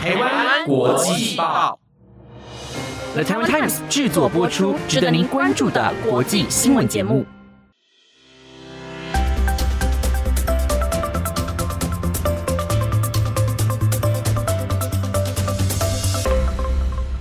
台湾国际报，The Taiwan Times 制作播出，值得您关注的国际新闻节目。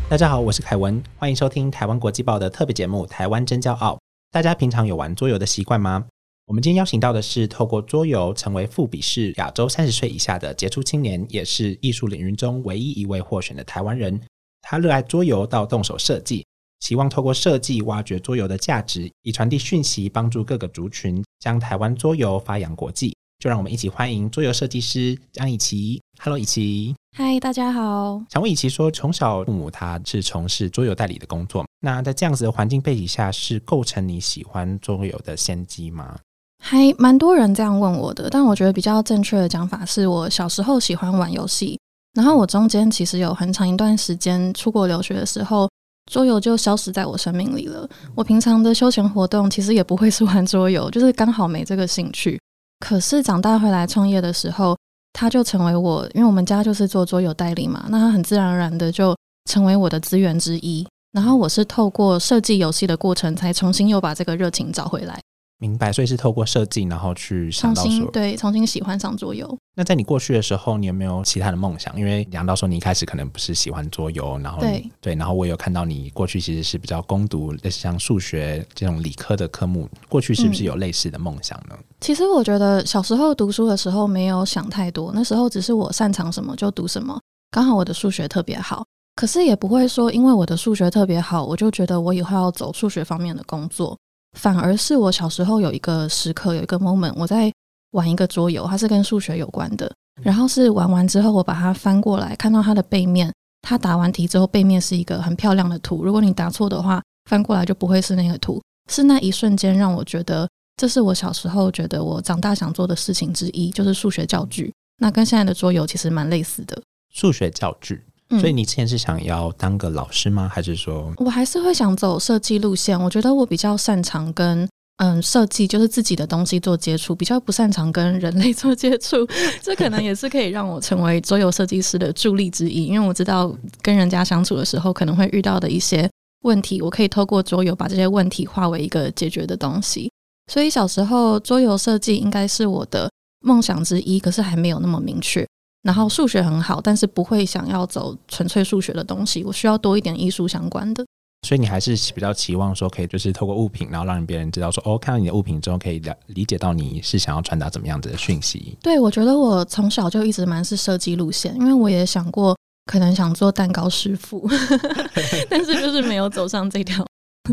大家好，我是凯文，欢迎收听台湾国际报的特别节目《台湾真骄傲》。大家平常有玩桌游的习惯吗？我们今天邀请到的是透过桌游成为富比士亚洲三十岁以下的杰出青年，也是艺术领域中唯一一位获选的台湾人。他热爱桌游到动手设计，希望透过设计挖掘桌游的价值，以传递讯息，帮助各个族群将台湾桌游发扬国际。就让我们一起欢迎桌游设计师张以琪。Hello，以琪。嗨，大家好。想问以琪说，从小父母他是从事桌游代理的工作，那在这样子的环境背景下，是构成你喜欢桌游的先机吗？还蛮多人这样问我的，但我觉得比较正确的讲法是我小时候喜欢玩游戏，然后我中间其实有很长一段时间出国留学的时候，桌游就消失在我生命里了。我平常的休闲活动其实也不会是玩桌游，就是刚好没这个兴趣。可是长大回来创业的时候，它就成为我，因为我们家就是做桌游代理嘛，那它很自然而然的就成为我的资源之一。然后我是透过设计游戏的过程，才重新又把这个热情找回来。明白，所以是透过设计，然后去重新对重新喜欢上桌游。那在你过去的时候，你有没有其他的梦想？因为讲到说你一开始可能不是喜欢桌游，然后对对，然后我有看到你过去其实是比较攻读类似像数学这种理科的科目，过去是不是有类似的梦想呢？其实我觉得小时候读书的时候没有想太多，那时候只是我擅长什么就读什么，刚好我的数学特别好，可是也不会说因为我的数学特别好，我就觉得我以后要走数学方面的工作。反而是我小时候有一个时刻，有一个 moment，我在玩一个桌游，它是跟数学有关的。然后是玩完之后，我把它翻过来，看到它的背面，它答完题之后，背面是一个很漂亮的图。如果你答错的话，翻过来就不会是那个图。是那一瞬间让我觉得，这是我小时候觉得我长大想做的事情之一，就是数学教具。那跟现在的桌游其实蛮类似的，数学教具。所以你之前是想要当个老师吗？还是说，我还是会想走设计路线？我觉得我比较擅长跟嗯设计，就是自己的东西做接触，比较不擅长跟人类做接触。这可能也是可以让我成为桌游设计师的助力之一，因为我知道跟人家相处的时候可能会遇到的一些问题，我可以透过桌游把这些问题化为一个解决的东西。所以小时候桌游设计应该是我的梦想之一，可是还没有那么明确。然后数学很好，但是不会想要走纯粹数学的东西，我需要多一点艺术相关的。所以你还是比较期望说，可以就是透过物品，然后让别人知道说，哦，看到你的物品之后，可以了理解到你是想要传达怎么样子的讯息。对，我觉得我从小就一直蛮是设计路线，因为我也想过可能想做蛋糕师傅 但是就是没有走上这条。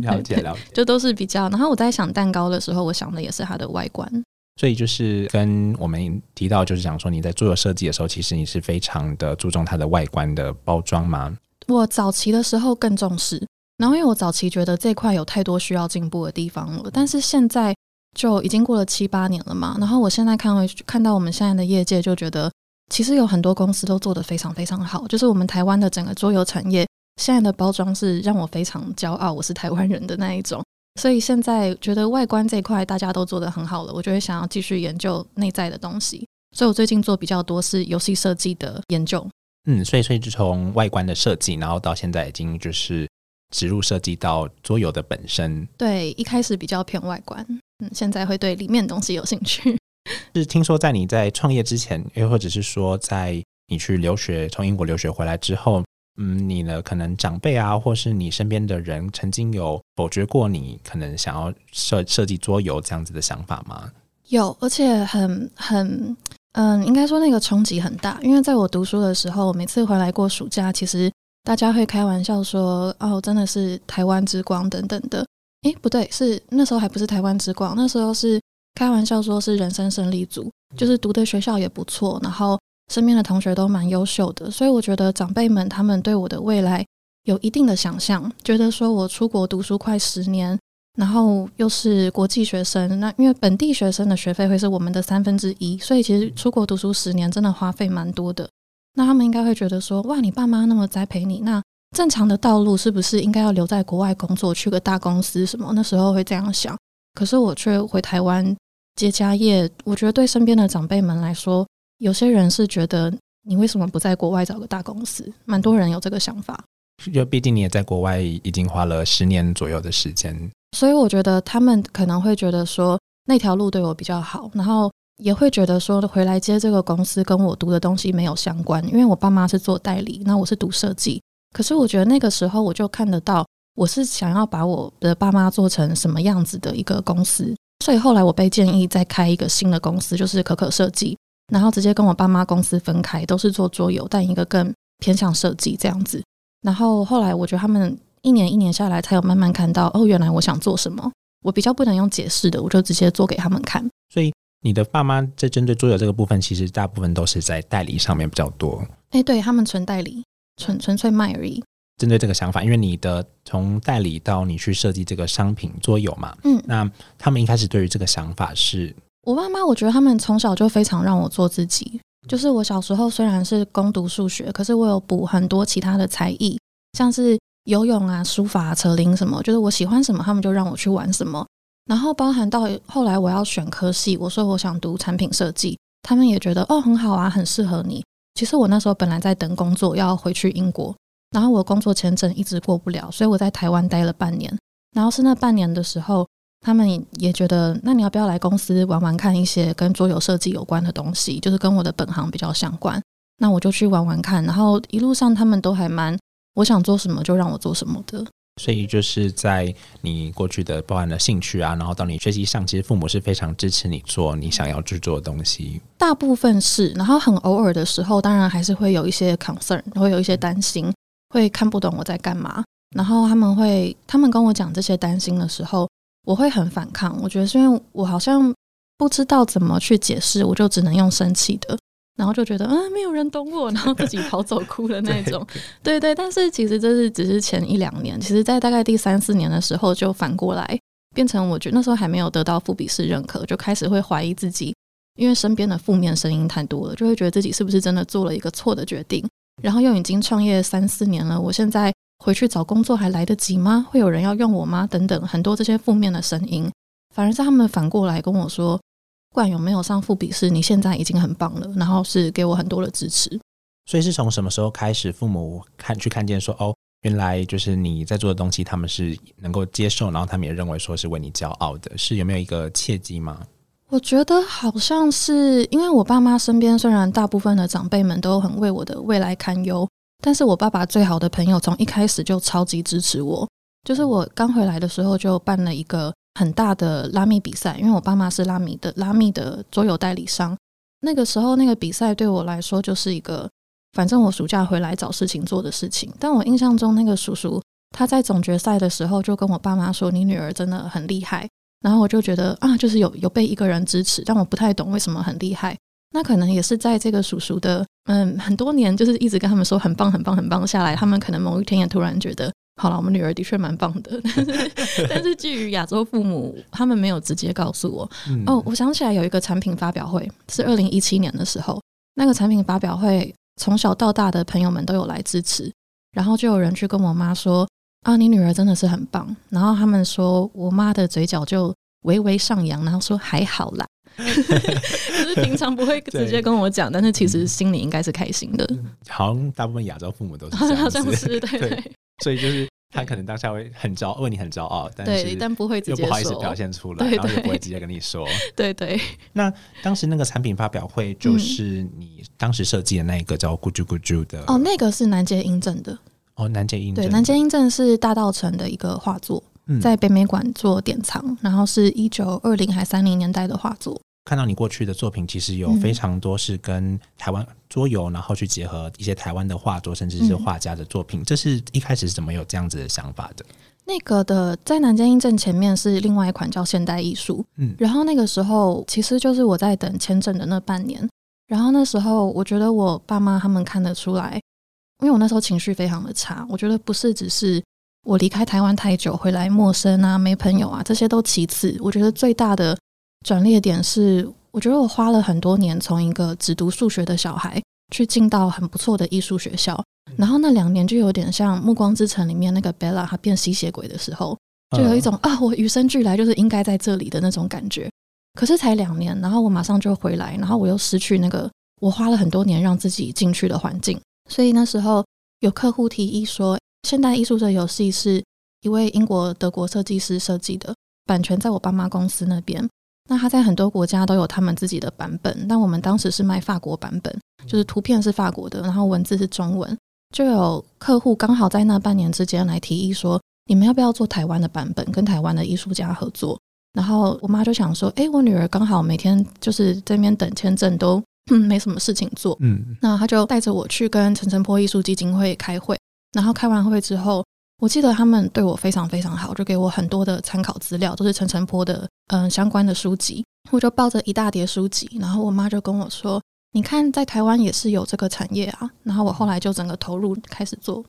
了解 了解，就都是比较。然后我在想蛋糕的时候，我想的也是它的外观。所以就是跟我们提到，就是讲说你在做设计的时候，其实你是非常的注重它的外观的包装吗？我早期的时候更重视，然后因为我早期觉得这块有太多需要进步的地方了，但是现在就已经过了七八年了嘛。然后我现在看回看到我们现在的业界，就觉得其实有很多公司都做得非常非常好。就是我们台湾的整个桌游产业现在的包装是让我非常骄傲，我是台湾人的那一种。所以现在觉得外观这一块大家都做得很好了，我就会想要继续研究内在的东西。所以我最近做比较多是游戏设计的研究。嗯，所以所以就从外观的设计，然后到现在已经就是植入设计到桌游的本身。对，一开始比较偏外观，嗯，现在会对里面的东西有兴趣。是听说在你在创业之前，又或者是说在你去留学，从英国留学回来之后。嗯，你的可能长辈啊，或是你身边的人，曾经有否决过你可能想要设设计桌游这样子的想法吗？有，而且很很嗯，应该说那个冲击很大。因为在我读书的时候，每次回来过暑假，其实大家会开玩笑说：“哦，真的是台湾之光等等的。”诶，不对，是那时候还不是台湾之光，那时候是开玩笑说是人生胜利组，就是读的学校也不错，然后。身边的同学都蛮优秀的，所以我觉得长辈们他们对我的未来有一定的想象，觉得说我出国读书快十年，然后又是国际学生，那因为本地学生的学费会是我们的三分之一，所以其实出国读书十年真的花费蛮多的。那他们应该会觉得说，哇，你爸妈那么栽培你，那正常的道路是不是应该要留在国外工作，去个大公司什么？那时候会这样想，可是我却回台湾接家业。我觉得对身边的长辈们来说。有些人是觉得你为什么不在国外找个大公司？蛮多人有这个想法。就毕竟你也在国外已经花了十年左右的时间，所以我觉得他们可能会觉得说那条路对我比较好，然后也会觉得说回来接这个公司跟我读的东西没有相关，因为我爸妈是做代理，那我是读设计。可是我觉得那个时候我就看得到，我是想要把我的爸妈做成什么样子的一个公司，所以后来我被建议再开一个新的公司，就是可可设计，然后直接跟我爸妈公司分开，都是做桌游，但一个更偏向设计这样子。然后后来，我觉得他们一年一年下来，才有慢慢看到哦，原来我想做什么。我比较不能用解释的，我就直接做给他们看。所以你的爸妈在针对桌游这个部分，其实大部分都是在代理上面比较多。哎，对他们纯代理，纯纯粹卖而已。针对这个想法，因为你的从代理到你去设计这个商品桌游嘛，嗯，那他们一开始对于这个想法是，我爸妈，我觉得他们从小就非常让我做自己。就是我小时候虽然是攻读数学，可是我有补很多其他的才艺，像是游泳啊、书法、啊扯铃什么。就是我喜欢什么，他们就让我去玩什么。然后包含到后来我要选科系，我说我想读产品设计，他们也觉得哦很好啊，很适合你。其实我那时候本来在等工作，要回去英国，然后我工作签证一直过不了，所以我在台湾待了半年。然后是那半年的时候。他们也觉得，那你要不要来公司玩玩看一些跟桌游设计有关的东西？就是跟我的本行比较相关。那我就去玩玩看。然后一路上他们都还蛮，我想做什么就让我做什么的。所以就是在你过去的包含的兴趣啊，然后到你学习上，其实父母是非常支持你做你想要去做的东西。大部分是，然后很偶尔的时候，当然还是会有一些 concern，会有一些担心，会看不懂我在干嘛。然后他们会，他们跟我讲这些担心的时候。我会很反抗，我觉得是因为我好像不知道怎么去解释，我就只能用生气的，然后就觉得啊，没有人懂我，然后自己跑走哭的那种。对对，但是其实这是只是前一两年，其实在大概第三四年的时候就反过来变成，我觉得那时候还没有得到富比士认可，就开始会怀疑自己，因为身边的负面声音太多了，就会觉得自己是不是真的做了一个错的决定，然后又已经创业三四年了，我现在。回去找工作还来得及吗？会有人要用我吗？等等，很多这些负面的声音，反而是他们反过来跟我说，不管有没有上副笔试，你现在已经很棒了，然后是给我很多的支持。所以是从什么时候开始，父母看去看见说，哦，原来就是你在做的东西，他们是能够接受，然后他们也认为说是为你骄傲的，是有没有一个契机吗？我觉得好像是因为我爸妈身边虽然大部分的长辈们都很为我的未来堪忧。但是我爸爸最好的朋友从一开始就超级支持我，就是我刚回来的时候就办了一个很大的拉米比赛，因为我爸妈是拉米的拉米的桌游代理商。那个时候那个比赛对我来说就是一个，反正我暑假回来找事情做的事情。但我印象中那个叔叔他在总决赛的时候就跟我爸妈说：“你女儿真的很厉害。”然后我就觉得啊，就是有有被一个人支持，但我不太懂为什么很厉害。那可能也是在这个叔叔的嗯很多年，就是一直跟他们说很棒很棒很棒下来，他们可能某一天也突然觉得，好了，我们女儿的确蛮棒的。但是但是基于亚洲父母，他们没有直接告诉我。哦，我想起来有一个产品发表会，是二零一七年的时候，那个产品发表会，从小到大的朋友们都有来支持，然后就有人去跟我妈说啊，你女儿真的是很棒。然后他们说我妈的嘴角就微微上扬，然后说还好啦。就是平常不会直接跟我讲，但是其实心里应该是开心的。好像大部分亚洲父母都是这样子，对。所以就是他可能当下会很骄，为你很骄傲，但是但不会直接不好意思表现出来，然后也不会直接跟你说。对对。那当时那个产品发表会，就是你当时设计的那一个叫“咕啾咕啾”的哦，那个是南街英正的哦，南街英对南街英正是大道城的一个画作。在北美馆做典藏，然后是一九二零还三零年代的画作。看到你过去的作品，其实有非常多是跟台湾桌游，然后去结合一些台湾的画作，甚至是画家的作品。这是一开始是怎么有这样子的想法的？那个的在南京印证前面是另外一款叫现代艺术，嗯，然后那个时候其实就是我在等签证的那半年，然后那时候我觉得我爸妈他们看得出来，因为我那时候情绪非常的差，我觉得不是只是。我离开台湾太久，回来陌生啊，没朋友啊，这些都其次。我觉得最大的转捩点是，我觉得我花了很多年，从一个只读数学的小孩，去进到很不错的艺术学校。然后那两年就有点像《暮光之城》里面那个贝拉，她变吸血鬼的时候，就有一种啊，我与生俱来就是应该在这里的那种感觉。可是才两年，然后我马上就回来，然后我又失去那个我花了很多年让自己进去的环境。所以那时候有客户提议说，现代艺术的游戏是一位英国德国设计师设计的，版权在我爸妈公司那边。那他在很多国家都有他们自己的版本，但我们当时是卖法国版本，就是图片是法国的，然后文字是中文。就有客户刚好在那半年之间来提议说，你们要不要做台湾的版本，跟台湾的艺术家合作？然后我妈就想说，哎，我女儿刚好每天就是这边等签证都 没什么事情做，嗯，那她就带着我去跟陈澄波艺术基金会开会。然后开完会之后，我记得他们对我非常非常好，就给我很多的参考资料，都是陈澄波的嗯相关的书籍。我就抱着一大叠书籍，然后我妈就跟我说。你看，在台湾也是有这个产业啊。然后我后来就整个投入开始做，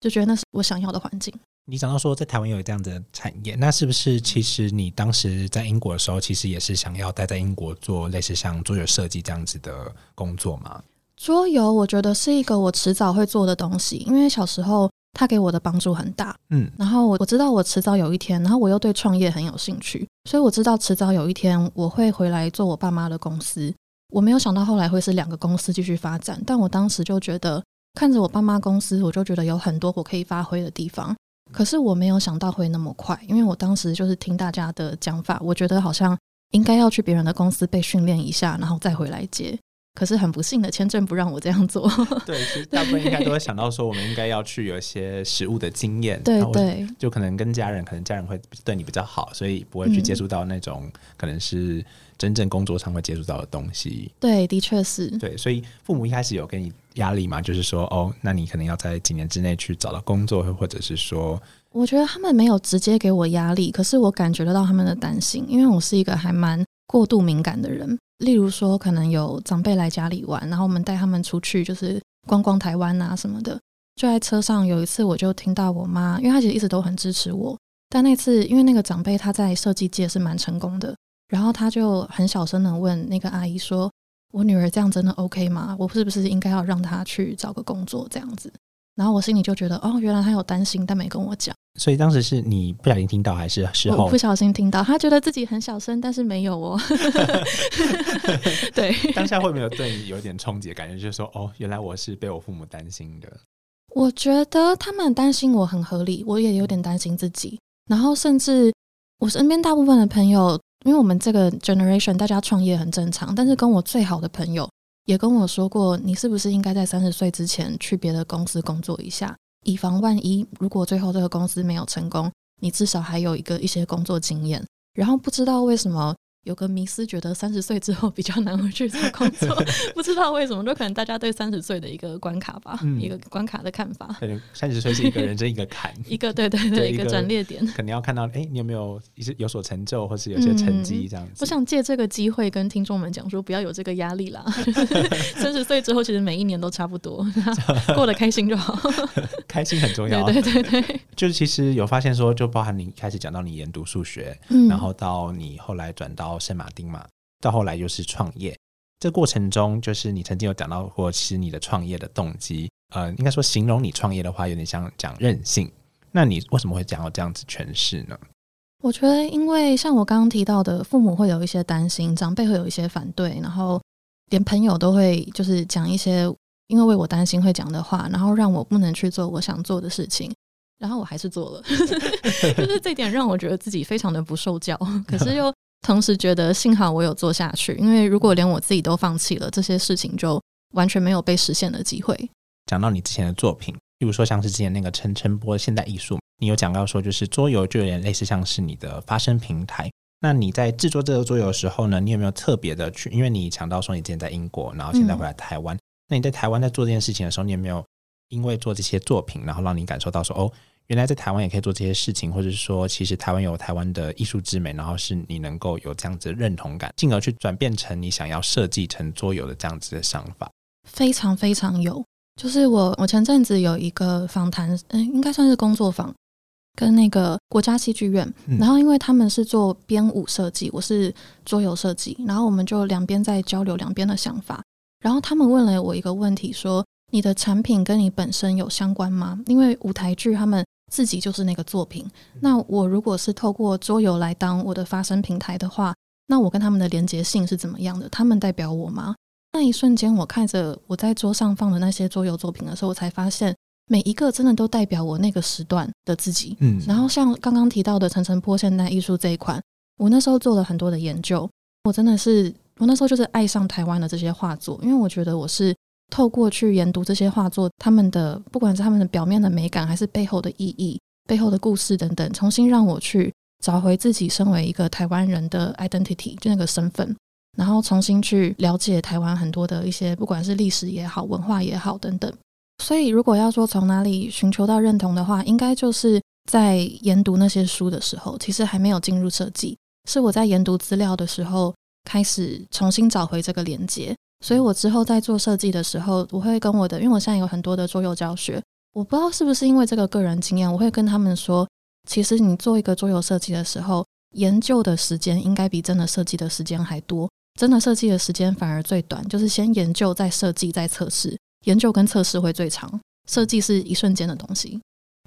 就觉得那是我想要的环境。你讲到说在台湾有这样的产业，那是不是其实你当时在英国的时候，其实也是想要待在英国做类似像桌游设计这样子的工作吗？桌游我觉得是一个我迟早会做的东西，因为小时候它给我的帮助很大。嗯，然后我我知道我迟早有一天，然后我又对创业很有兴趣，所以我知道迟早有一天我会回来做我爸妈的公司。我没有想到后来会是两个公司继续发展，但我当时就觉得看着我爸妈公司，我就觉得有很多我可以发挥的地方。可是我没有想到会那么快，因为我当时就是听大家的讲法，我觉得好像应该要去别人的公司被训练一下，然后再回来接。可是很不幸的，签证不让我这样做。对，其实大部分应该都会想到说，我们应该要去有一些实物的经验。对对，就可能跟家人，可能家人会对你比较好，所以不会去接触到那种可能是。真正工作上会接触到的东西，对，的确是。对，所以父母一开始有给你压力嘛？就是说，哦，那你可能要在几年之内去找到工作，或者是说，我觉得他们没有直接给我压力，可是我感觉得到他们的担心，因为我是一个还蛮过度敏感的人。例如说，可能有长辈来家里玩，然后我们带他们出去，就是逛逛台湾啊什么的。就在车上有一次，我就听到我妈，因为她其实一直都很支持我，但那次因为那个长辈他在设计界是蛮成功的。然后他就很小声的问那个阿姨说：“我女儿这样真的 OK 吗？我是不是应该要让她去找个工作这样子？”然后我心里就觉得，哦，原来他有担心，但没跟我讲。所以当时是你不小心听到，还是事后不小心听到？他觉得自己很小声，但是没有哦。对，当下会没有对你有点冲击的感觉，就是说，哦，原来我是被我父母担心的。我觉得他们担心我很合理，我也有点担心自己。然后甚至我身边大部分的朋友。因为我们这个 generation 大家创业很正常，但是跟我最好的朋友也跟我说过，你是不是应该在三十岁之前去别的公司工作一下，以防万一，如果最后这个公司没有成功，你至少还有一个一些工作经验。然后不知道为什么。有个迷思，觉得三十岁之后比较难回去找工作，不知道为什么，就可能大家对三十岁的一个关卡吧，一个关卡的看法。三十岁是一个人生一个坎，一个对对对，一个转捩点。可能要看到，哎，你有没有一些有所成就，或是有些成绩这样子。我想借这个机会跟听众们讲说，不要有这个压力啦。三十岁之后，其实每一年都差不多，过得开心就好。开心很重要。对对对，就是其实有发现说，就包含你开始讲到你研读数学，然后到你后来转到。圣马丁嘛，到后来又是创业。这过程中，就是你曾经有讲到过，其实你的创业的动机，呃，应该说形容你创业的话，有点像讲任性。那你为什么会讲到这样子诠释呢？我觉得，因为像我刚刚提到的，父母会有一些担心，长辈会有一些反对，然后连朋友都会就是讲一些因为为我担心会讲的话，然后让我不能去做我想做的事情，然后我还是做了，就是这点让我觉得自己非常的不受教，可是又。同时觉得幸好我有做下去，因为如果连我自己都放弃了，这些事情就完全没有被实现的机会。讲到你之前的作品，比如说像是之前那个陈晨波现代艺术，你有讲到说就是桌游就有点类似像是你的发声平台。那你在制作这个桌游的时候呢，你有没有特别的去？因为你讲到说你之前在英国，然后现在回来台湾，那你在台湾在做这件事情的时候，你有没有因为做这些作品，然后让你感受到说哦？原来在台湾也可以做这些事情，或者是说，其实台湾有台湾的艺术之美，然后是你能够有这样子的认同感，进而去转变成你想要设计成桌游的这样子的想法。非常非常有，就是我我前阵子有一个访谈，嗯，应该算是工作坊，跟那个国家戏剧院，然后因为他们是做编舞设计，我是桌游设计，然后我们就两边在交流两边的想法，然后他们问了我一个问题，说你的产品跟你本身有相关吗？因为舞台剧他们。自己就是那个作品。那我如果是透过桌游来当我的发声平台的话，那我跟他们的连接性是怎么样的？他们代表我吗？那一瞬间，我看着我在桌上放的那些桌游作品的时候，我才发现每一个真的都代表我那个时段的自己。嗯，然后像刚刚提到的陈澄波现代艺术这一款，我那时候做了很多的研究，我真的是我那时候就是爱上台湾的这些画作，因为我觉得我是透过去研读这些画作，他们的不管是他们的表面的美感，还是背后的意义、背后的故事等等，重新让我去找回自己身为一个台湾人的 identity，就那个身份。然后重新去了解台湾很多的一些，不管是历史也好、文化也好等等。所以，如果要说从哪里寻求到认同的话，应该就是在研读那些书的时候，其实还没有进入设计，是我在研读资料的时候开始重新找回这个连接。所以我之后在做设计的时候，我会跟我的，因为我现在有很多的桌游教学，我不知道是不是因为这个个人经验，我会跟他们说，其实你做一个桌游设计的时候，研究的时间应该比真的设计的时间还多。真的设计的时间反而最短，就是先研究再设计再测试，研究跟测试会最长，设计是一瞬间的东西。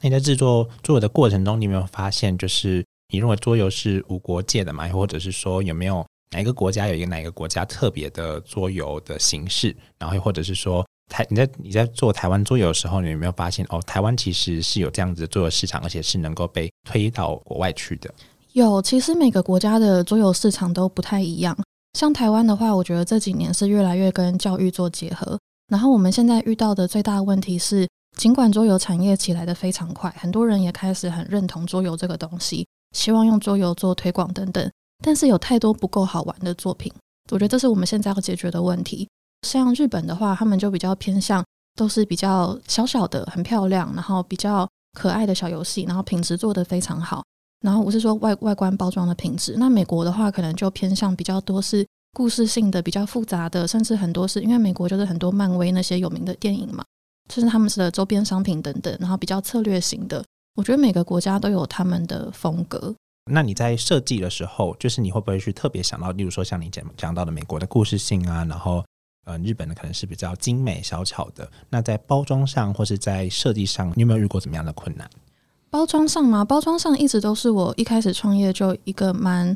你在制作桌游的过程中，你有没有发现，就是你认为桌游是无国界的嘛？或者是说，有没有哪一个国家有一个哪一个国家特别的桌游的形式？然后或者是说，台你在你在做台湾桌游的时候，你有没有发现哦，台湾其实是有这样子的桌游市场，而且是能够被推到国外去的？有，其实每个国家的桌游市场都不太一样。像台湾的话，我觉得这几年是越来越跟教育做结合。然后我们现在遇到的最大问题是，尽管桌游产业起来的非常快，很多人也开始很认同桌游这个东西，希望用桌游做推广等等。但是有太多不够好玩的作品，我觉得这是我们现在要解决的问题。像日本的话，他们就比较偏向都是比较小小的、很漂亮，然后比较可爱的小游戏，然后品质做得非常好。然后我是说外外观包装的品质，那美国的话可能就偏向比较多是故事性的、比较复杂的，甚至很多是因为美国就是很多漫威那些有名的电影嘛，就是他们的周边商品等等，然后比较策略型的。我觉得每个国家都有他们的风格。那你在设计的时候，就是你会不会去特别想到，例如说像你讲讲到的美国的故事性啊，然后呃日本的可能是比较精美小巧的。那在包装上或是在设计上，你有没有遇过怎么样的困难？包装上吗？包装上一直都是我一开始创业就一个蛮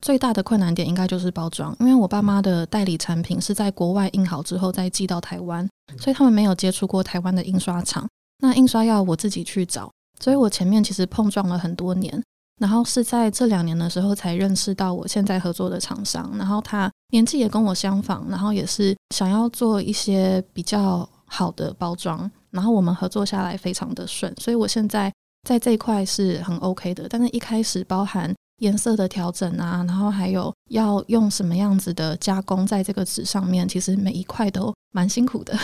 最大的困难点，应该就是包装。因为我爸妈的代理产品是在国外印好之后再寄到台湾，所以他们没有接触过台湾的印刷厂。那印刷要我自己去找，所以我前面其实碰撞了很多年，然后是在这两年的时候才认识到我现在合作的厂商，然后他年纪也跟我相仿，然后也是想要做一些比较好的包装，然后我们合作下来非常的顺，所以我现在。在这一块是很 OK 的，但是一开始包含颜色的调整啊，然后还有要用什么样子的加工在这个纸上面，其实每一块都蛮辛苦的。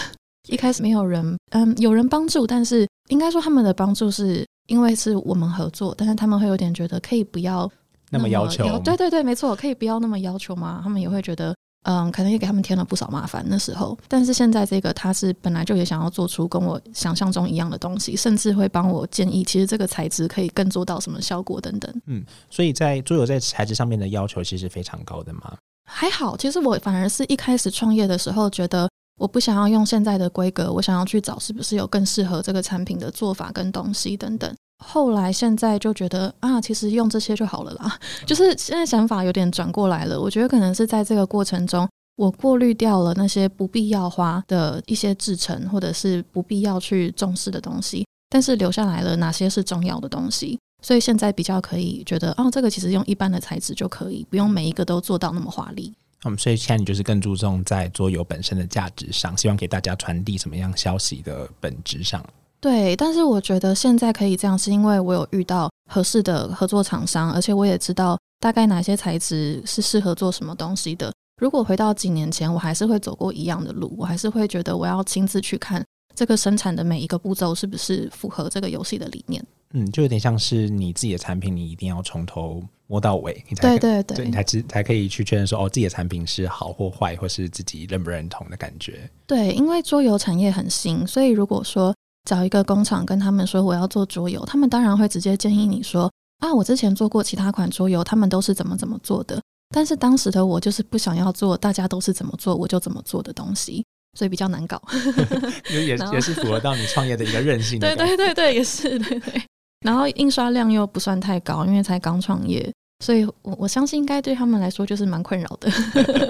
一开始没有人，嗯，有人帮助，但是应该说他们的帮助是因为是我们合作，但是他们会有点觉得可以不要那么要求。对对对，没错，可以不要那么要求吗？他们也会觉得。嗯，可能也给他们添了不少麻烦那时候，但是现在这个他是本来就也想要做出跟我想象中一样的东西，甚至会帮我建议，其实这个材质可以更做到什么效果等等。嗯，所以在桌游在材质上面的要求其实非常高的嘛。还好，其实我反而是一开始创业的时候，觉得我不想要用现在的规格，我想要去找是不是有更适合这个产品的做法跟东西等等。后来现在就觉得啊，其实用这些就好了啦。就是现在想法有点转过来了。我觉得可能是在这个过程中，我过滤掉了那些不必要花的一些制成，或者是不必要去重视的东西，但是留下来了哪些是重要的东西。所以现在比较可以觉得，哦，这个其实用一般的材质就可以，不用每一个都做到那么华丽。嗯，所以现在你就是更注重在桌游本身的价值上，希望给大家传递什么样消息的本质上。对，但是我觉得现在可以这样，是因为我有遇到合适的合作厂商，而且我也知道大概哪些材质是适合做什么东西的。如果回到几年前，我还是会走过一样的路，我还是会觉得我要亲自去看这个生产的每一个步骤是不是符合这个游戏的理念。嗯，就有点像是你自己的产品，你一定要从头摸到尾，你才对对对，你才知才可以去确认说哦，自己的产品是好或坏，或是自己认不认同的感觉。对，因为桌游产业很新，所以如果说找一个工厂跟他们说我要做桌游，他们当然会直接建议你说啊，我之前做过其他款桌游，他们都是怎么怎么做的。但是当时的我就是不想要做大家都是怎么做我就怎么做的东西，所以比较难搞。也 也是符合到你创业的一个韧性。对对对对，也是对对。然后印刷量又不算太高，因为才刚创业，所以我我相信应该对他们来说就是蛮困扰的。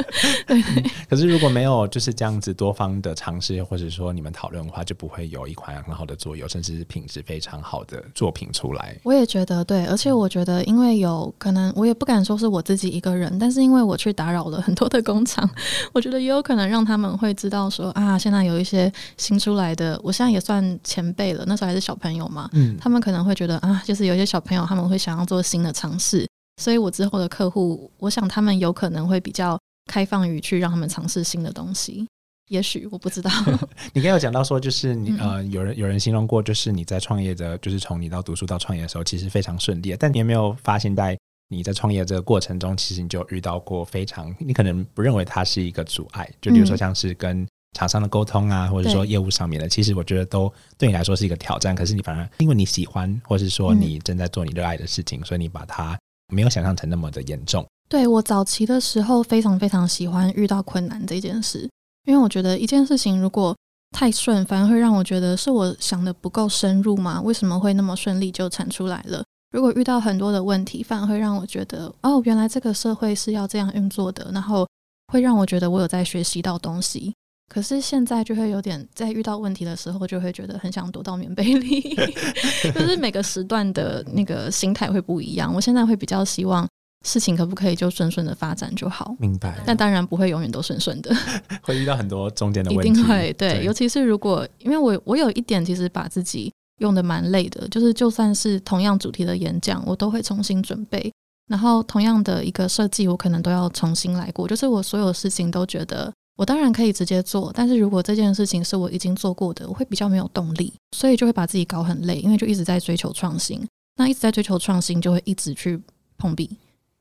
可是如果没有就是这样子多方的尝试，或者说你们讨论的话，就不会有一款很好的桌游，甚至是品质非常好的作品出来。我也觉得对，而且我觉得因为有可能，我也不敢说是我自己一个人，但是因为我去打扰了很多的工厂，我觉得也有可能让他们会知道说啊，现在有一些新出来的，我现在也算前辈了，那时候还是小朋友嘛，嗯，他们可能会觉得啊，就是有一些小朋友他们会想要做新的尝试。所以我之后的客户，我想他们有可能会比较开放于去让他们尝试新的东西。也许我不知道。你刚刚有讲到说，就是你呃，有人有人形容过，就是你在创业的，就是从你到读书到创业的时候，其实非常顺利。但你有没有发现，在你在创业这个过程中，其实你就遇到过非常你可能不认为它是一个阻碍，就比如说像是跟厂商的沟通啊，或者说业务上面的，其实我觉得都对你来说是一个挑战。可是你反而因为你喜欢，或是说你正在做你热爱的事情，所以你把它。没有想象成那么的严重。对我早期的时候，非常非常喜欢遇到困难这件事，因为我觉得一件事情如果太顺，反而会让我觉得是我想的不够深入嘛？为什么会那么顺利就产出来了？如果遇到很多的问题，反而会让我觉得哦，原来这个社会是要这样运作的，然后会让我觉得我有在学习到东西。可是现在就会有点在遇到问题的时候，就会觉得很想躲到棉被里。就是每个时段的那个心态会不一样。我现在会比较希望事情可不可以就顺顺的发展就好。明白。但当然不会永远都顺顺的，会遇到很多中间的问题。一定会对，尤其是如果因为我我有一点其实把自己用的蛮累的，就是就算是同样主题的演讲，我都会重新准备。然后同样的一个设计，我可能都要重新来过。就是我所有事情都觉得。我当然可以直接做，但是如果这件事情是我已经做过的，我会比较没有动力，所以就会把自己搞很累，因为就一直在追求创新。那一直在追求创新，就会一直去碰壁，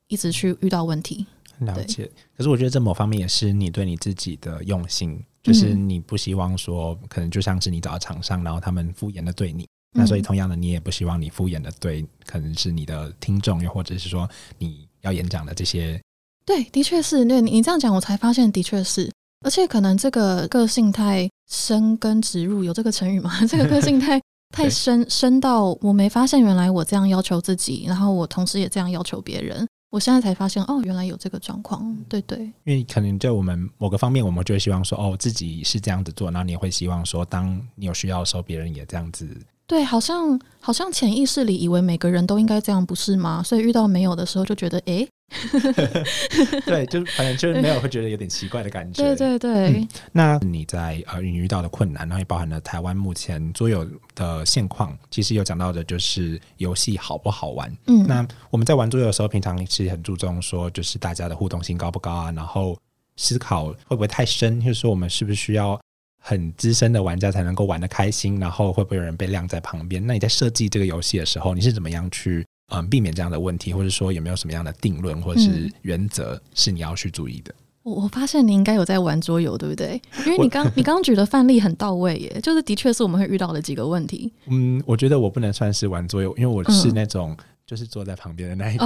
一直去遇到问题。了解。可是我觉得这某方面也是你对你自己的用心，就是你不希望说，可能就像是你找到厂商，然后他们敷衍的对你，那所以同样的，你也不希望你敷衍的对，可能是你的听众，又或者是说你要演讲的这些。对，的确是。对你这样讲，我才发现，的确是。而且可能这个个性太深根植入，有这个成语吗？这个个性太 太深深到我没发现，原来我这样要求自己，然后我同时也这样要求别人。我现在才发现，哦，原来有这个状况。对对，因为可能在我们某个方面，我们就会希望说，哦，自己是这样子做，然后你也会希望说，当你有需要的时候，别人也这样子。对，好像好像潜意识里以为每个人都应该这样，不是吗？所以遇到没有的时候，就觉得，哎。对，就是反正就是没有会觉得有点奇怪的感觉。对对对。那你在呃你遇到的困难，然后也包含了台湾目前桌游的现况，其实有讲到的就是游戏好不好玩。嗯。那我们在玩桌游的时候，平常其实很注重说，就是大家的互动性高不高啊？然后思考会不会太深？就是说，我们是不是需要很资深的玩家才能够玩的开心？然后会不会有人被晾在旁边？那你在设计这个游戏的时候，你是怎么样去？嗯，避免这样的问题，或者说有没有什么样的定论或者是原则是你要去注意的？我我发现你应该有在玩桌游，对不对？因为你刚你刚刚举的范例很到位耶，就是的确是我们会遇到的几个问题。嗯，我觉得我不能算是玩桌游，因为我是那种就是坐在旁边的那一个。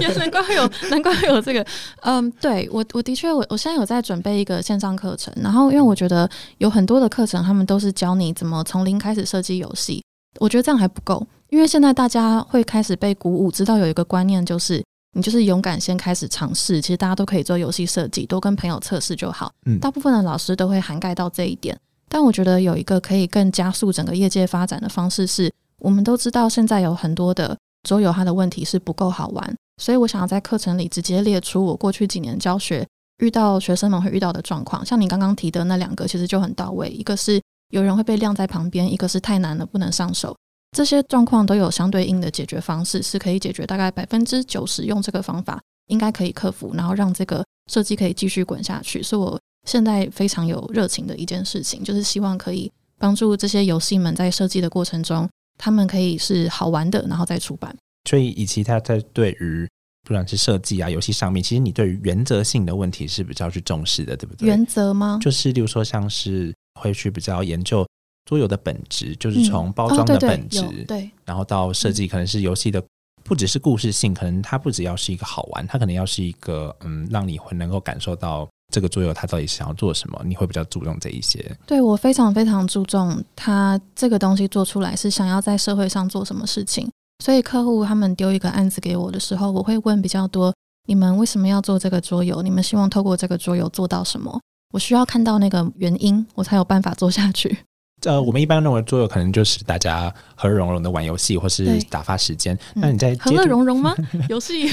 也难怪会有，难怪会有这个。嗯，对我我的确我我现在有在准备一个线上课程，然后因为我觉得有很多的课程，他们都是教你怎么从零开始设计游戏，我觉得这样还不够。因为现在大家会开始被鼓舞，知道有一个观念，就是你就是勇敢先开始尝试。其实大家都可以做游戏设计，多跟朋友测试就好。嗯，大部分的老师都会涵盖到这一点。但我觉得有一个可以更加速整个业界发展的方式，是我们都知道现在有很多的桌游，它的问题是不够好玩。所以我想要在课程里直接列出我过去几年教学遇到学生们会遇到的状况。像你刚刚提的那两个，其实就很到位。一个是有人会被晾在旁边，一个是太难了不能上手。这些状况都有相对应的解决方式，是可以解决大概百分之九十用这个方法应该可以克服，然后让这个设计可以继续滚下去。是我现在非常有热情的一件事情，就是希望可以帮助这些游戏们在设计的过程中，他们可以是好玩的，然后再出版。所以，以及他在对于不管是设计啊、游戏上面，其实你对于原则性的问题是比较去重视的，对不对？原则吗？就是，例如说，像是会去比较研究。桌游的本质就是从包装的本质，对，然后到设计，可能是游戏的，不只是故事性，可能它不只要是一个好玩，它可能要是一个嗯，让你会能够感受到这个桌游它到底想要做什么，你会比较注重这一些。对我非常非常注重它这个东西做出来是想要在社会上做什么事情。所以客户他们丢一个案子给我的时候，我会问比较多：你们为什么要做这个桌游？你们希望透过这个桌游做到什么？我需要看到那个原因，我才有办法做下去。呃，我们一般认为桌游可能就是大家和乐融融的玩游戏，或是打发时间。那你在 和乐融融吗？游戏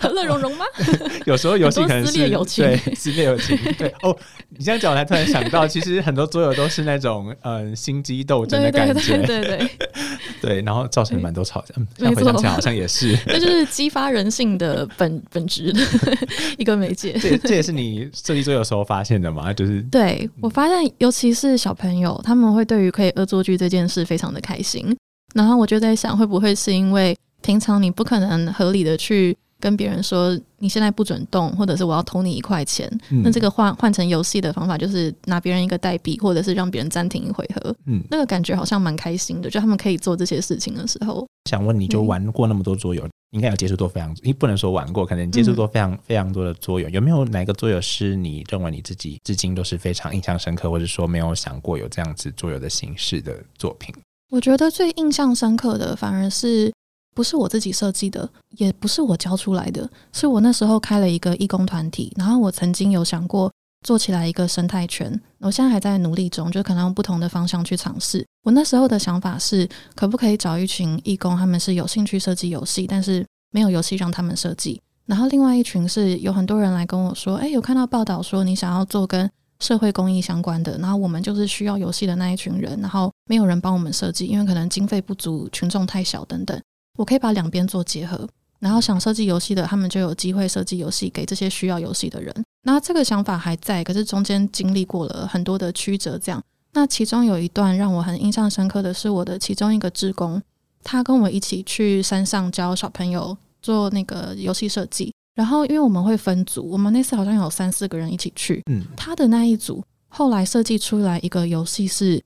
和乐融融吗？有时候游戏可能是撕裂友情对撕裂友情。对哦，你这样讲，我才突然想到，其实很多桌游都是那种嗯心机斗争的感觉，对对对，对然后造成蛮多吵架。嗯，现在没错回想起来好像也是。这就是激发人性的本本质的一个媒介。这这也是你设计桌游的时候发现的嘛？就是对我发现，尤其是小朋友，他们会对于可以恶作剧这件事非常的开心。然后我就在想，会不会是因为平常你不可能合理的去跟别人说你现在不准动，或者是我要偷你一块钱？嗯那这个换换成游戏的方法，就是拿别人一个代币，或者是让别人暂停一回合。嗯，那个感觉好像蛮开心的，就他们可以做这些事情的时候，想问你就嗯玩过那么多桌游，应该有接触过非常，你不能说玩过，可能你接触过非常、非常多的桌游，有没有哪个桌游是你认为你自己至今都是非常印象深刻，或者说没有想过有这样子桌游的形式的作品？我觉得最印象深刻的，反而是不是我自己设计的，也不是我教出来的，是我那时候开了一个义工团体，然后我曾经有想过做起来一个生态圈，我现在还在努力中，就可能用不同的方向去尝试。我那时候的想法是，可不可以找一群义工，他们是有兴趣设计游戏，但是没有游戏让他们设计。然后另外一群是有很多人来跟我说，哎，有看到报道说你想要做跟社会公益相关的，然后我们就是需要游戏的那一群人，然后没有人帮我们设计，因为可能经费不足、群众太小等等。我可以把两边做结合，然后想设计游戏的，他们就有机会设计游戏给这些需要游戏的人。那这个想法还在，可是中间经历过了很多的曲折，这样。那其中有一段让我很印象深刻的是，我的其中一个志工，他跟我一起去山上教小朋友做那个游戏设计。然后，因为我们会分组，我们那次好像有三四个人一起去。嗯，他的那一组后来设计出来一个游戏是，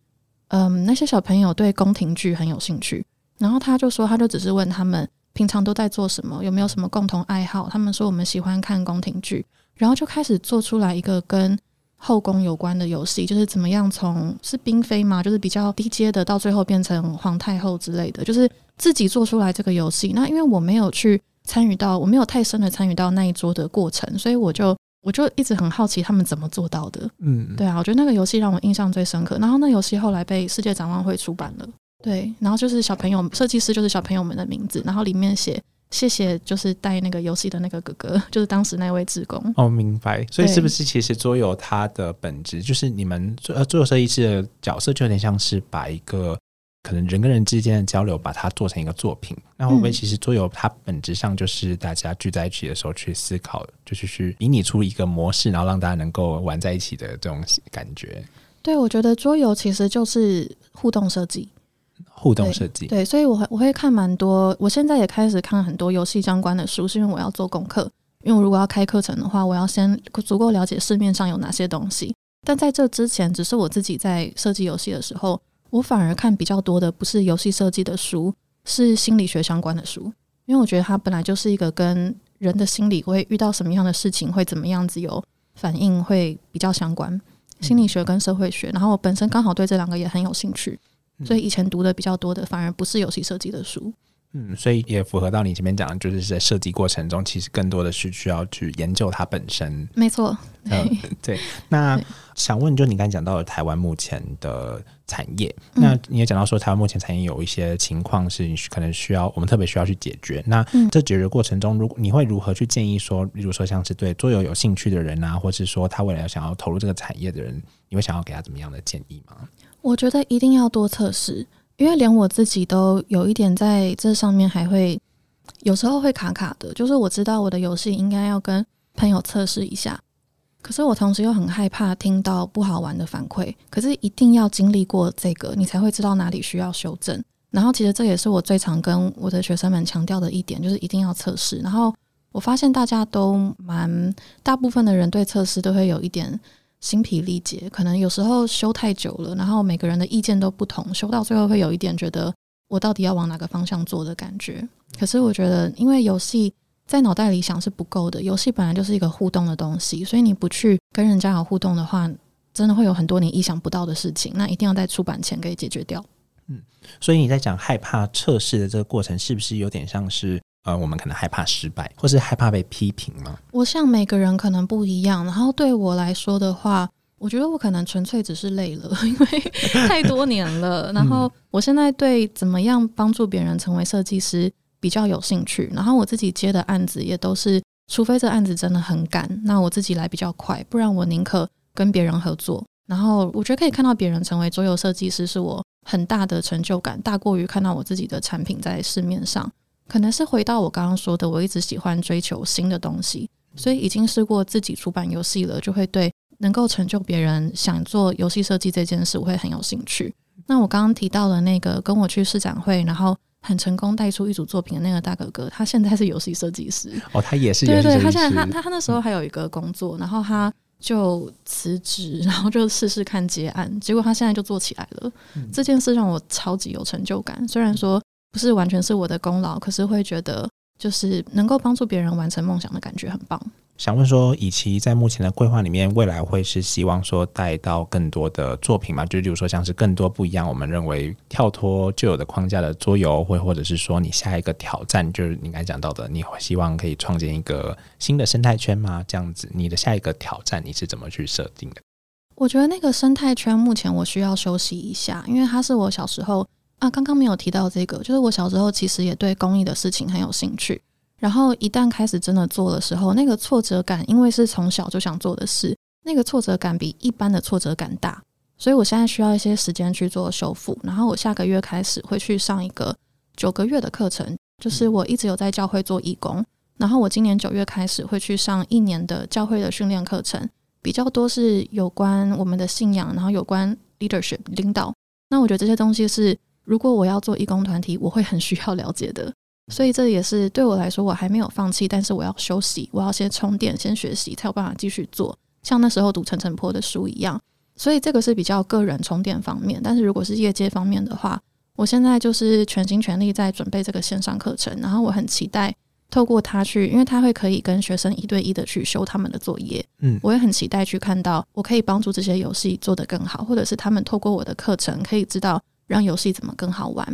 嗯，那些小朋友对宫廷剧很有兴趣，然后他就说，他就只是问他们平常都在做什么，有没有什么共同爱好。他们说我们喜欢看宫廷剧，然后就开始做出来一个跟后宫有关的游戏，就是怎么样从是嫔妃嘛，就是比较低阶的，到最后变成皇太后之类的，就是自己做出来这个游戏。那因为我没有去参与到，我没有太深的参与到那一桌的过程，所以我就我就一直很好奇他们怎么做到的。嗯，对啊，我觉得那个游戏让我印象最深刻。然后那游戏后来被世界展望会出版了，对，然后就是小朋友设计师就是小朋友们的名字，然后里面写谢谢，就是带那个游戏的那个哥哥，就是当时那位志工。哦，明白。所以是不是其实桌游它的本质就是你们呃桌游设计师的角色，就有点像是把一个可能人跟人之间的交流，把它做成一个作品。那会不会嗯其实桌游它本质上就是大家聚在一起的时候去思考，就是去比拟出一个模式，然后让大家能够玩在一起的这种感觉？对，我觉得桌游其实就是互动设计。互动设计，对，所以我会我会看蛮多，我现在也开始看很多游戏相关的书，是因为我要做功课。因为我如果要开课程的话，我要先足够了解市面上有哪些东西。但在这之前，只是我自己在设计游戏的时候，我反而看比较多的不是游戏设计的书，是心理学相关的书，因为我觉得它本来就是一个跟人的心理会遇到什么样的事情，会怎么样子有反应，会比较相关。心理学跟社会学，然后我本身刚好对这两个也很有兴趣，所以以前读的比较多的反而不是游戏设计的书。嗯，所以也符合到你前面讲的，就是在设计过程中，其实更多的是需要去研究它本身。没错，嗯，对。那想问，就你刚才讲到的台湾目前的产业，嗯那你也讲到说，台湾目前产业有一些情况是你可能需要我们特别需要去解决。那嗯这解决过程中，如果你会如何去建议说，例如说像是对桌游有兴趣的人啊，或是说他未来想要投入这个产业的人，你会想要给他怎么样的建议吗？我觉得一定要多测试，因为连我自己都有一点在这上面还会有时候会卡卡的，就是我知道我的游戏应该要跟朋友测试一下，可是我同时又很害怕听到不好玩的反馈，可是一定要经历过这个，你才会知道哪里需要修正。然后其实这也是我最常跟我的学生们强调的一点，就是一定要测试。然后我发现大家都蛮，大部分的人对测试都会有一点心疲力竭，可能有时候修太久了，然后每个人的意见都不同，修到最后会有一点觉得我到底要往哪个方向做的感觉。可是我觉得，因为游戏在脑袋里想是不够的，游戏本来就是一个互动的东西，所以你不去跟人家有互动的话，真的会有很多你意想不到的事情。那一定要在出版前给解决掉。嗯所以你在讲害怕测试的这个过程，是不是有点像是呃，我们可能害怕失败，或是害怕被批评吗？我想每个人可能不一样，然后对我来说的话，我觉得我可能纯粹只是累了，因为太多年了。然后我现在对怎么样帮助别人成为设计师比较有兴趣，然后我自己接的案子也都是，除非这案子真的很赶，那我自己来比较快，不然我宁可跟别人合作。然后我觉得可以看到别人成为桌游设计师，是我很大的成就感，大过于看到我自己的产品在市面上。可能是回到我刚刚说的，我一直喜欢追求新的东西，所以已经试过自己出版游戏了，就会对能够成就别人想做游戏设计这件事，我会很有兴趣。那我刚刚提到的那个跟我去市展会，然后很成功带出一组作品的那个大哥哥，他现在是游戏设计师。哦，他也是对对，他现在他他他那时候还有一个工作，然后他就辞职，然后就试试看接案，结果他现在就做起来了。这件事让我超级有成就感，虽然说。不是完全是我的功劳，可是会觉得就是能够帮助别人完成梦想的感觉很棒。想问说，以其在目前的规划里面，未来会是希望说带到更多的作品吗？就比如说像是更多不一样，我们认为跳脱旧有的框架的桌游，或或者是说你下一个挑战，就是你刚才讲到的，你希望可以创建一个新的生态圈吗？这样子，你的下一个挑战你是怎么去设定的？我觉得那个生态圈目前我需要休息一下，因为它是我小时候。啊，刚刚没有提到这个，就是我小时候其实也对公益的事情很有兴趣。然后一旦开始真的做的时候，那个挫折感，因为是从小就想做的事，那个挫折感比一般的挫折感大。所以我现在需要一些时间去做修复。然后我下个月开始会去上一个九个月的课程，就是我一直有在教会做义工。然后我今年九月开始会去上一年的教会的训练课程，比较多是有关我们的信仰，然后有关 leadership 领导。那我觉得这些东西是。如果我要做义工团体，我会很需要了解的，所以这也是对我来说，我还没有放弃，但是我要休息，我要先充电，先学习，才有办法继续做。像那时候读陈晨坡的书一样，所以这个是比较个人充电方面。但是如果是业界方面的话，我现在就是全心全力在准备这个线上课程，然后我很期待透过它去，因为它会可以跟学生一对一的去修他们的作业。嗯，我也很期待去看到我可以帮助这些游戏做得更好，或者是他们透过我的课程可以知道。让游戏怎么更好玩？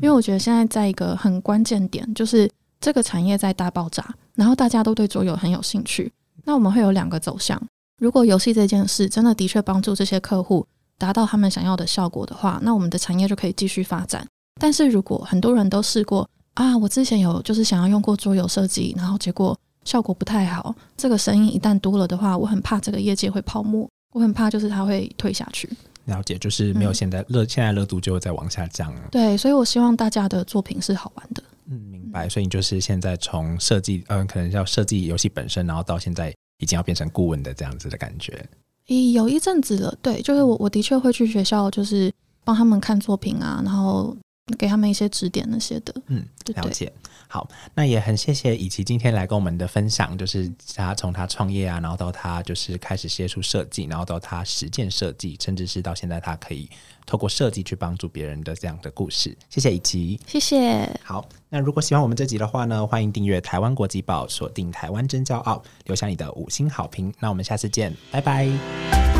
因为我觉得现在在一个很关键点，就是这个产业在大爆炸，然后大家都对桌游很有兴趣。那我们会有两个走向：如果游戏这件事真的的确帮助这些客户达到他们想要的效果的话，那我们的产业就可以继续发展。但是如果很多人都试过啊，我之前有就是想要用过桌游设计，然后结果效果不太好，这个声音一旦多了的话，我很怕这个业界会泡沫，我很怕就是它会退下去。了解，就是没有现在热，现在热度就会在往下降了。对，所以我希望大家的作品是好玩的。嗯，明白。所以你就是现在从设计，嗯，可能要设计游戏本身，然后到现在已经要变成顾问的这样子的感觉。咦，有一阵子了。对，就是我，我的确会去学校，就是帮他们看作品啊，然后给他们一些指点那些的。嗯，了解。好，那也很谢谢以琪今天来跟我们的分享，就是他从他创业啊，然后到他就是开始接触设计，然后到他实践设计，甚至是到现在他可以透过设计去帮助别人的这样的故事。谢谢以琪，谢谢。好，那如果喜欢我们这集的话呢，欢迎订阅台湾国际报，锁定台湾真骄傲，留下你的五星好评。那我们下次见，拜拜。